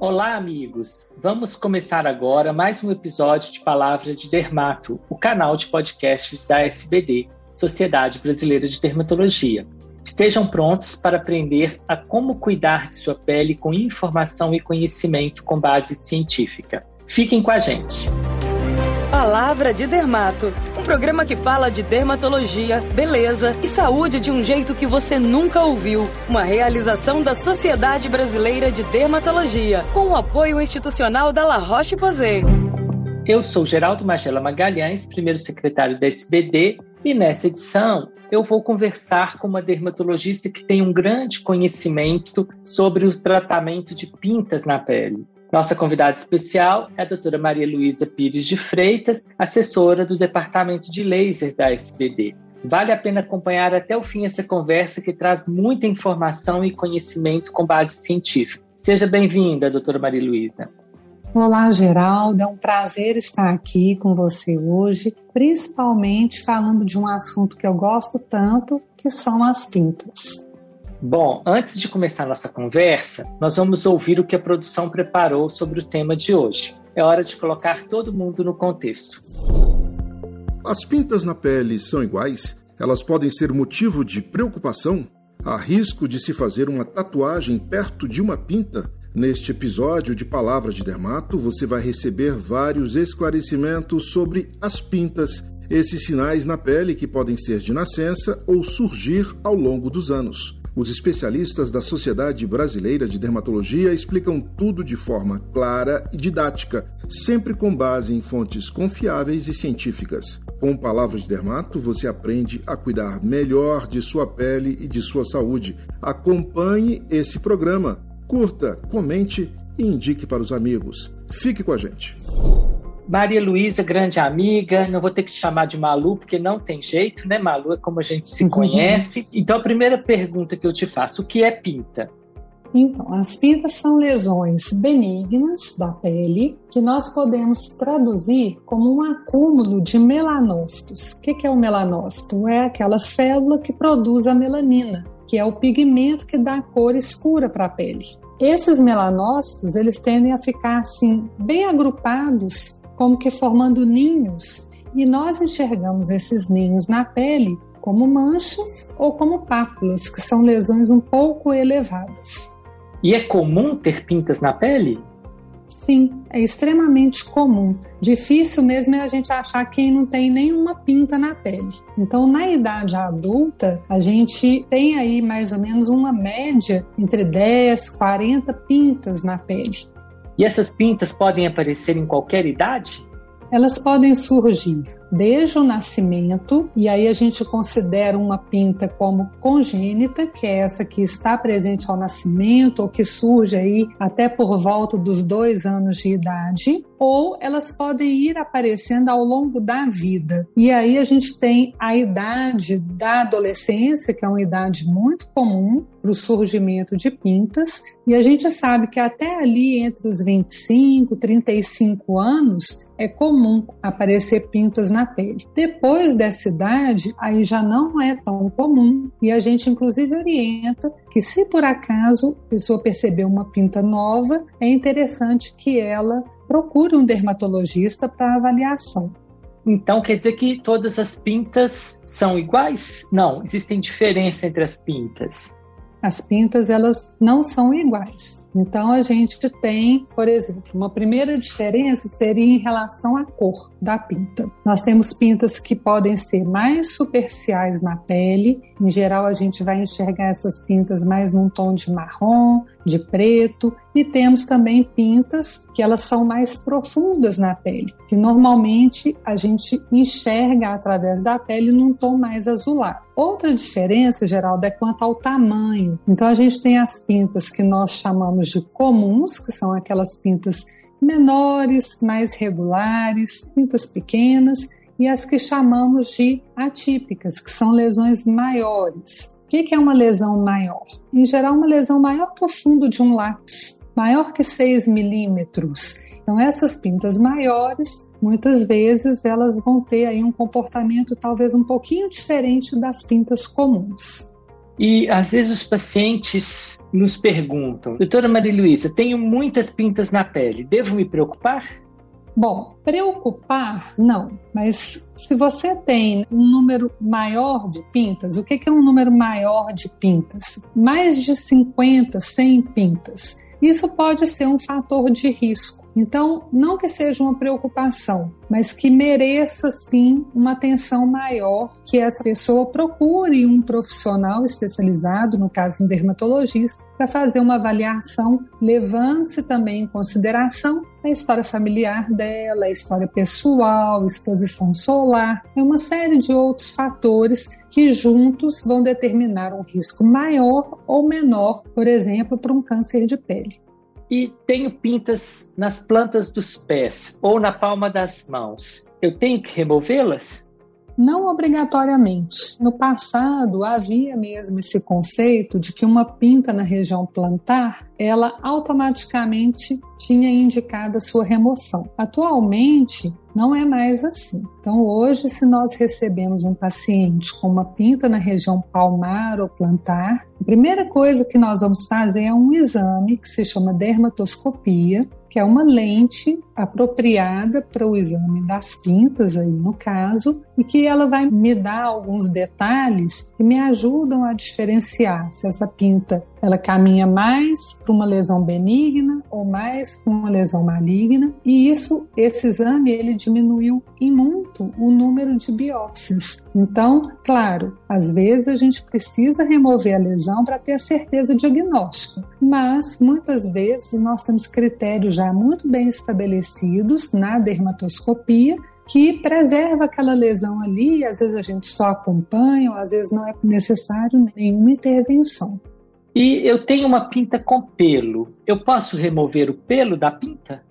Olá, amigos! Vamos começar agora mais um episódio de Palavra de Dermato, o canal de podcasts da SBD, Sociedade Brasileira de Dermatologia. Estejam prontos para aprender a como cuidar de sua pele com informação e conhecimento com base científica. Fiquem com a gente! Palavra de Dermato, um programa que fala de dermatologia, beleza e saúde de um jeito que você nunca ouviu. Uma realização da Sociedade Brasileira de Dermatologia, com o apoio institucional da La Roche-Posay. Eu sou Geraldo Magela Magalhães, primeiro secretário da SBD, e nessa edição eu vou conversar com uma dermatologista que tem um grande conhecimento sobre o tratamento de pintas na pele. Nossa convidada especial é a doutora Maria Luísa Pires de Freitas, assessora do Departamento de Laser da SBD. Vale a pena acompanhar até o fim essa conversa que traz muita informação e conhecimento com base científica. Seja bem-vinda, doutora Maria Luísa. Olá, Geraldo. É um prazer estar aqui com você hoje, principalmente falando de um assunto que eu gosto tanto, que são as pintas. Bom, antes de começar nossa conversa, nós vamos ouvir o que a produção preparou sobre o tema de hoje. É hora de colocar todo mundo no contexto. As pintas na pele são iguais? Elas podem ser motivo de preocupação? Há risco de se fazer uma tatuagem perto de uma pinta? Neste episódio de Palavras de Dermato, você vai receber vários esclarecimentos sobre as pintas, esses sinais na pele que podem ser de nascença ou surgir ao longo dos anos. Os especialistas da Sociedade Brasileira de Dermatologia explicam tudo de forma clara e didática, sempre com base em fontes confiáveis e científicas. Com palavras de dermato, você aprende a cuidar melhor de sua pele e de sua saúde. Acompanhe esse programa, curta, comente e indique para os amigos. Fique com a gente. Maria Luísa, grande amiga, não vou ter que te chamar de Malu, porque não tem jeito, né, Malu? É como a gente se conhece. Então, a primeira pergunta que eu te faço: o que é pinta? Então, as pintas são lesões benignas da pele que nós podemos traduzir como um acúmulo de melanócitos. O que é o melanócito? É aquela célula que produz a melanina, que é o pigmento que dá cor escura para a pele. Esses melanócitos, eles tendem a ficar assim bem agrupados como que formando ninhos, e nós enxergamos esses ninhos na pele como manchas ou como pápulas, que são lesões um pouco elevadas. E é comum ter pintas na pele? Sim, é extremamente comum. Difícil mesmo é a gente achar quem não tem nenhuma pinta na pele. Então, na idade adulta, a gente tem aí mais ou menos uma média entre 10, 40 pintas na pele. E essas pintas podem aparecer em qualquer idade? Elas podem surgir desde o nascimento, e aí a gente considera uma pinta como congênita, que é essa que está presente ao nascimento ou que surge aí até por volta dos dois anos de idade, ou elas podem ir aparecendo ao longo da vida. E aí a gente tem a idade da adolescência, que é uma idade muito comum para o surgimento de pintas, e a gente sabe que até ali entre os 25 e 35 anos é comum aparecer pintas na pele. Depois dessa idade, aí já não é tão comum e a gente inclusive orienta que se por acaso a pessoa perceber uma pinta nova, é interessante que ela procure um dermatologista para avaliação. Então quer dizer que todas as pintas são iguais? Não, existem diferença entre as pintas. As pintas elas não são iguais. Então a gente tem, por exemplo, uma primeira diferença seria em relação à cor da pinta. Nós temos pintas que podem ser mais superficiais na pele. Em geral a gente vai enxergar essas pintas mais num tom de marrom, de preto, e temos também pintas que elas são mais profundas na pele, que normalmente a gente enxerga através da pele num tom mais azulado. Outra diferença, Geraldo, é quanto ao tamanho. Então a gente tem as pintas que nós chamamos de comuns, que são aquelas pintas menores, mais regulares, pintas pequenas, e as que chamamos de atípicas, que são lesões maiores. O que é uma lesão maior? Em geral, uma lesão maior que o fundo de um lápis, maior que 6 milímetros. Então, essas pintas maiores, muitas vezes, elas vão ter aí um comportamento talvez um pouquinho diferente das pintas comuns. E às vezes os pacientes nos perguntam: Doutora Maria Luísa, tenho muitas pintas na pele, devo me preocupar? Bom, preocupar, não. Mas se você tem um número maior de pintas, o que é um número maior de pintas? Mais de 50, 100 pintas. Isso pode ser um fator de risco. Então, não que seja uma preocupação, mas que mereça sim uma atenção maior, que essa pessoa procure um profissional especializado, no caso um dermatologista, para fazer uma avaliação, levando-se também em consideração a história familiar dela, a história pessoal, exposição solar, é uma série de outros fatores que juntos vão determinar um risco maior ou menor, por exemplo, para um câncer de pele e tenho pintas nas plantas dos pés ou na palma das mãos, eu tenho que removê-las? Não obrigatoriamente. No passado havia mesmo esse conceito de que uma pinta na região plantar, ela automaticamente tinha indicado a sua remoção. Atualmente, não é mais assim. Então, hoje, se nós recebemos um paciente com uma pinta na região palmar ou plantar, a primeira coisa que nós vamos fazer é um exame que se chama dermatoscopia, que é uma lente apropriada para o exame das pintas aí no caso, e que ela vai me dar alguns detalhes que me ajudam a diferenciar se essa pinta ela caminha mais para uma lesão benigna ou mais para uma lesão maligna, e isso esse exame ele diminuiu em muito o número de biópsias. Então, claro, às vezes a gente precisa remover a lesão para ter a certeza diagnóstica, mas muitas vezes nós temos critérios já muito bem estabelecidos na dermatoscopia que preserva aquela lesão ali, às vezes a gente só acompanha, ou às vezes não é necessário nenhuma intervenção. E eu tenho uma pinta com pelo. Eu posso remover o pelo da pinta?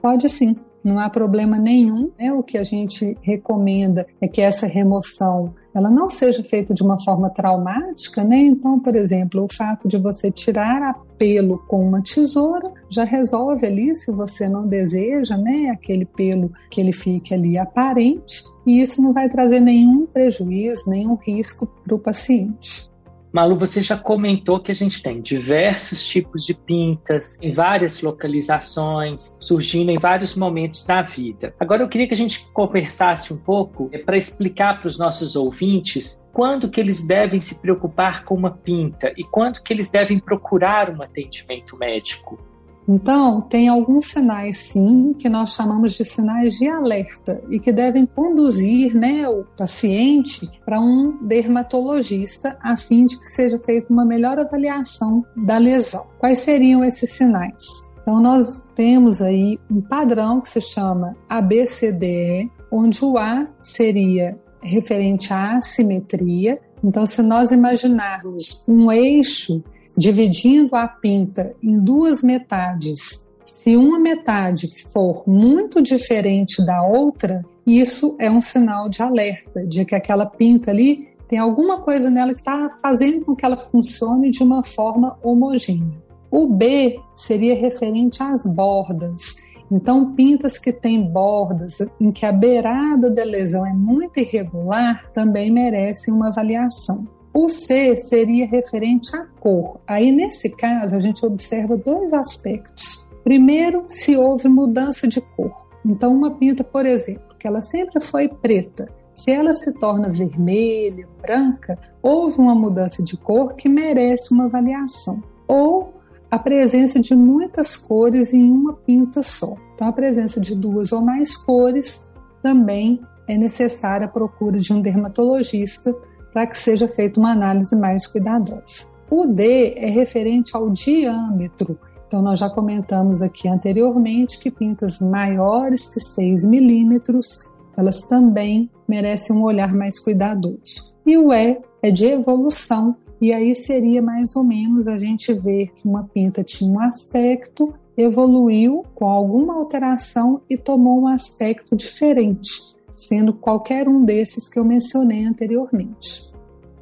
Pode sim não há problema nenhum. Né? O que a gente recomenda é que essa remoção ela não seja feita de uma forma traumática, né? Então, por exemplo, o fato de você tirar a pelo com uma tesoura já resolve ali se você não deseja, né, aquele pelo que ele fique ali aparente, e isso não vai trazer nenhum prejuízo, nenhum risco para o paciente. Malu, você já comentou que a gente tem diversos tipos de pintas em várias localizações, surgindo em vários momentos da vida. Agora eu queria que a gente conversasse um pouco é, para explicar para os nossos ouvintes quando que eles devem se preocupar com uma pinta e quando que eles devem procurar um atendimento médico. Então, tem alguns sinais, sim, que nós chamamos de sinais de alerta e que devem conduzir né, o paciente para um dermatologista a fim de que seja feita uma melhor avaliação da lesão. Quais seriam esses sinais? Então, nós temos aí um padrão que se chama ABCDE, onde o A seria referente à assimetria. Então, se nós imaginarmos um eixo dividindo a pinta em duas metades, se uma metade for muito diferente da outra, isso é um sinal de alerta de que aquela pinta ali tem alguma coisa nela que está fazendo com que ela funcione de uma forma homogênea. O B seria referente às bordas. Então, pintas que têm bordas em que a beirada da lesão é muito irregular também merecem uma avaliação. O C seria referente à cor. Aí, nesse caso, a gente observa dois aspectos. Primeiro, se houve mudança de cor. Então, uma pinta, por exemplo, que ela sempre foi preta, se ela se torna vermelha, branca, houve uma mudança de cor que merece uma avaliação. Ou a presença de muitas cores em uma pinta só. Então, a presença de duas ou mais cores também é necessária a procura de um dermatologista para que seja feita uma análise mais cuidadosa. O D é referente ao diâmetro. Então, nós já comentamos aqui anteriormente que pintas maiores que 6 milímetros, elas também merecem um olhar mais cuidadoso. E o E é de evolução, e aí seria mais ou menos a gente ver que uma pinta tinha um aspecto, evoluiu com alguma alteração e tomou um aspecto diferente sendo qualquer um desses que eu mencionei anteriormente.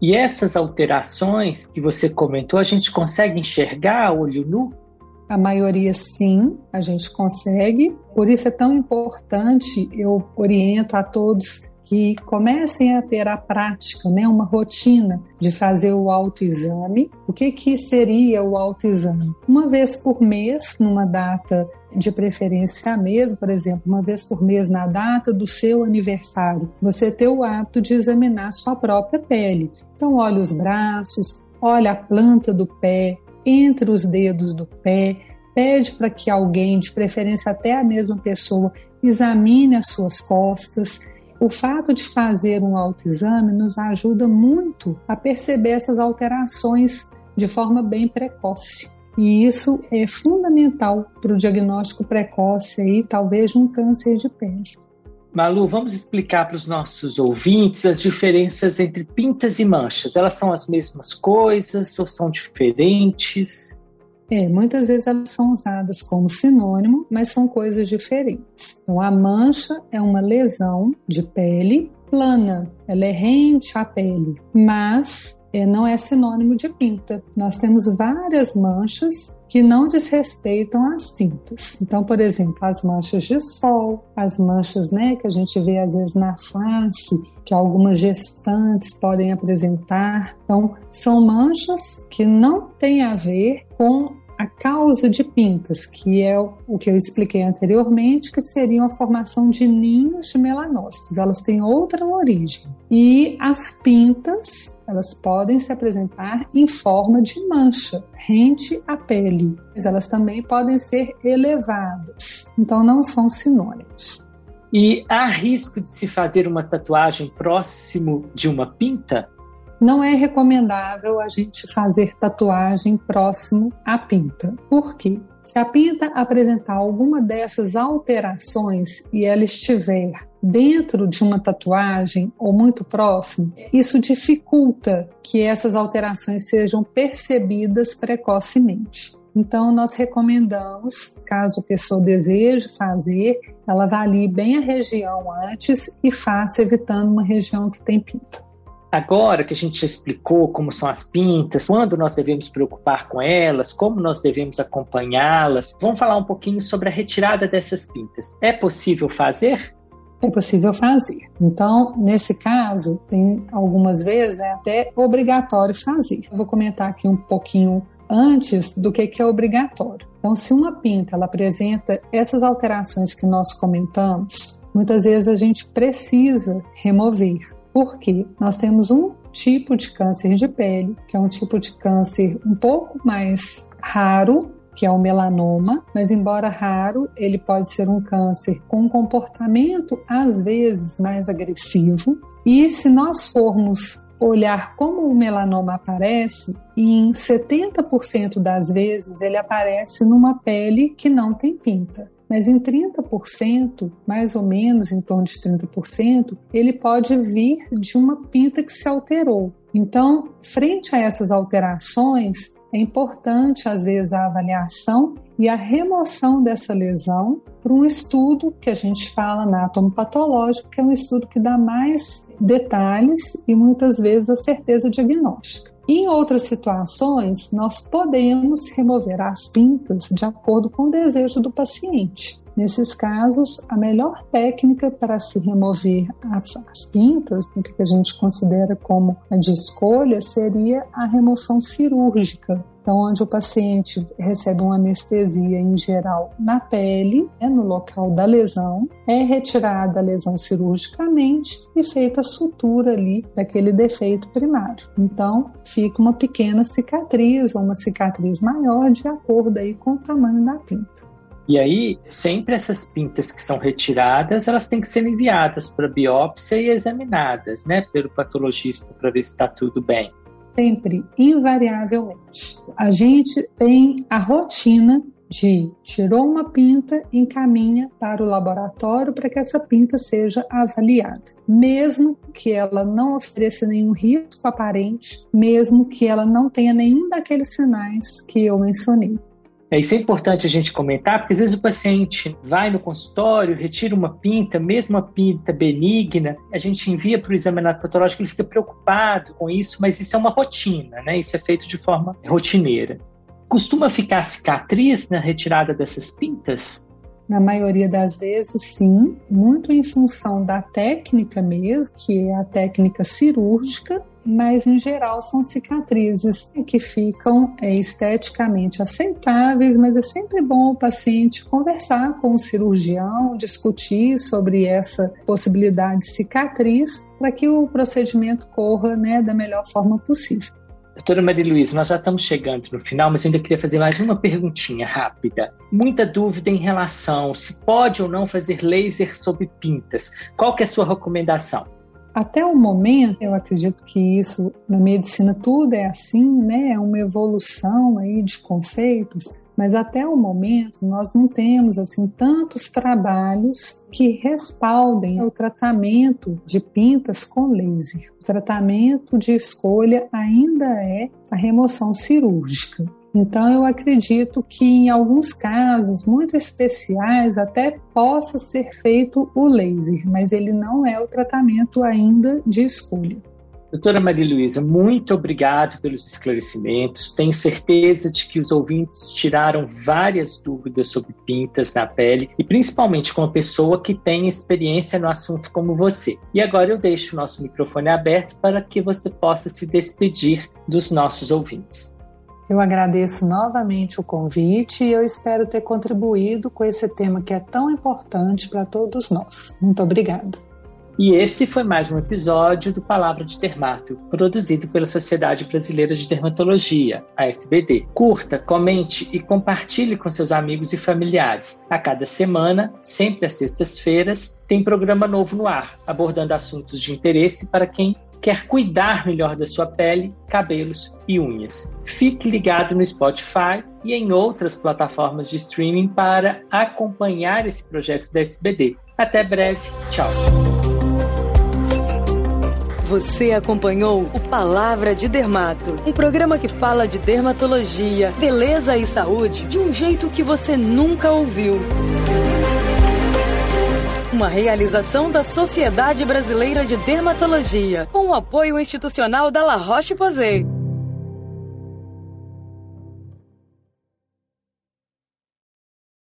E essas alterações que você comentou, a gente consegue enxergar a olho nu? A maioria sim, a gente consegue. Por isso é tão importante, eu oriento a todos que comecem a ter a prática, né, uma rotina de fazer o autoexame. O que, que seria o autoexame? Uma vez por mês, numa data de preferência a mesmo, por exemplo, uma vez por mês na data do seu aniversário, você ter o hábito de examinar sua própria pele. Então, olha os braços, olha a planta do pé, entre os dedos do pé, pede para que alguém, de preferência até a mesma pessoa, examine as suas costas. O fato de fazer um autoexame nos ajuda muito a perceber essas alterações de forma bem precoce. E isso é fundamental para o diagnóstico precoce aí, talvez de um câncer de pele. Malu, vamos explicar para os nossos ouvintes as diferenças entre pintas e manchas. Elas são as mesmas coisas ou são diferentes? É, muitas vezes elas são usadas como sinônimo, mas são coisas diferentes. Então, a mancha é uma lesão de pele plana, ela é rente à pele, mas é, não é sinônimo de pinta. Nós temos várias manchas que não desrespeitam as pintas. Então, por exemplo, as manchas de sol, as manchas né, que a gente vê às vezes na face, que algumas gestantes podem apresentar. Então, são manchas que não têm a ver com a causa de pintas, que é o que eu expliquei anteriormente, que seria a formação de ninhos de melanócitos. Elas têm outra origem. E as pintas, elas podem se apresentar em forma de mancha, rente à pele. Mas elas também podem ser elevadas. Então não são sinônimos. E há risco de se fazer uma tatuagem próximo de uma pinta? Não é recomendável a gente fazer tatuagem próximo à pinta. Por quê? Se a pinta apresentar alguma dessas alterações e ela estiver dentro de uma tatuagem ou muito próximo, isso dificulta que essas alterações sejam percebidas precocemente. Então, nós recomendamos, caso a pessoa deseje fazer, ela avalie bem a região antes e faça evitando uma região que tem pinta. Agora que a gente explicou como são as pintas, quando nós devemos preocupar com elas, como nós devemos acompanhá-las, vamos falar um pouquinho sobre a retirada dessas pintas. É possível fazer? É possível fazer. Então, nesse caso, tem algumas vezes é até obrigatório fazer. Eu vou comentar aqui um pouquinho antes do que, que é obrigatório. Então, se uma pinta ela apresenta essas alterações que nós comentamos, muitas vezes a gente precisa remover. Porque nós temos um tipo de câncer de pele, que é um tipo de câncer um pouco mais raro, que é o melanoma, mas embora raro, ele pode ser um câncer com um comportamento às vezes mais agressivo. E se nós formos olhar como o melanoma aparece, em 70% das vezes ele aparece numa pele que não tem pinta mas em 30%, mais ou menos em torno de 30%, ele pode vir de uma pinta que se alterou. Então, frente a essas alterações, é importante, às vezes, a avaliação e a remoção dessa lesão para um estudo que a gente fala anatomopatológico, que é um estudo que dá mais detalhes e muitas vezes a certeza diagnóstica. Em outras situações, nós podemos remover as pintas de acordo com o desejo do paciente. Nesses casos, a melhor técnica para se remover as, as pintas, o que a gente considera como a de escolha, seria a remoção cirúrgica, então, onde o paciente recebe uma anestesia em geral na pele, né, no local da lesão, é retirada a lesão cirurgicamente e feita a sutura ali daquele defeito primário. Então, fica uma pequena cicatriz ou uma cicatriz maior de acordo aí com o tamanho da pinta. E aí, sempre essas pintas que são retiradas, elas têm que ser enviadas para biópsia e examinadas, né, pelo patologista para ver se está tudo bem sempre, invariavelmente. A gente tem a rotina de tirou uma pinta, encaminha para o laboratório para que essa pinta seja avaliada, mesmo que ela não ofereça nenhum risco aparente, mesmo que ela não tenha nenhum daqueles sinais que eu mencionei. É, isso é importante a gente comentar, porque às vezes o paciente vai no consultório, retira uma pinta, mesmo uma pinta benigna, a gente envia para o exame patológico, ele fica preocupado com isso, mas isso é uma rotina, né? Isso é feito de forma rotineira. Costuma ficar cicatriz na retirada dessas pintas? Na maioria das vezes, sim, muito em função da técnica mesmo, que é a técnica cirúrgica, mas em geral são cicatrizes que ficam é, esteticamente aceitáveis, mas é sempre bom o paciente conversar com o cirurgião, discutir sobre essa possibilidade de cicatriz para que o procedimento corra né, da melhor forma possível. Doutora Maria Luísa, nós já estamos chegando no final, mas eu ainda queria fazer mais uma perguntinha rápida. Muita dúvida em relação se pode ou não fazer laser sob pintas. Qual que é a sua recomendação? Até o momento, eu acredito que isso na medicina tudo é assim, né? É uma evolução aí de conceitos, mas até o momento nós não temos assim tantos trabalhos que respaldem o tratamento de pintas com laser. O tratamento de escolha ainda é a remoção cirúrgica. Então, eu acredito que em alguns casos muito especiais até possa ser feito o laser, mas ele não é o tratamento ainda de escolha. Doutora Maria Luísa, muito obrigado pelos esclarecimentos. Tenho certeza de que os ouvintes tiraram várias dúvidas sobre pintas na pele e principalmente com uma pessoa que tem experiência no assunto como você. E agora eu deixo o nosso microfone aberto para que você possa se despedir dos nossos ouvintes. Eu agradeço novamente o convite e eu espero ter contribuído com esse tema que é tão importante para todos nós. Muito obrigada. E esse foi mais um episódio do Palavra de Dermato, produzido pela Sociedade Brasileira de Dermatologia, a SBD. Curta, comente e compartilhe com seus amigos e familiares. A cada semana, sempre às sextas-feiras, tem programa novo no ar, abordando assuntos de interesse para quem quer cuidar melhor da sua pele, cabelos e unhas. Fique ligado no Spotify e em outras plataformas de streaming para acompanhar esse projeto da SBD. Até breve, tchau. Você acompanhou o Palavra de Dermato, um programa que fala de dermatologia, beleza e saúde de um jeito que você nunca ouviu. Uma realização da Sociedade Brasileira de Dermatologia, com o apoio institucional da La Roche-Posay.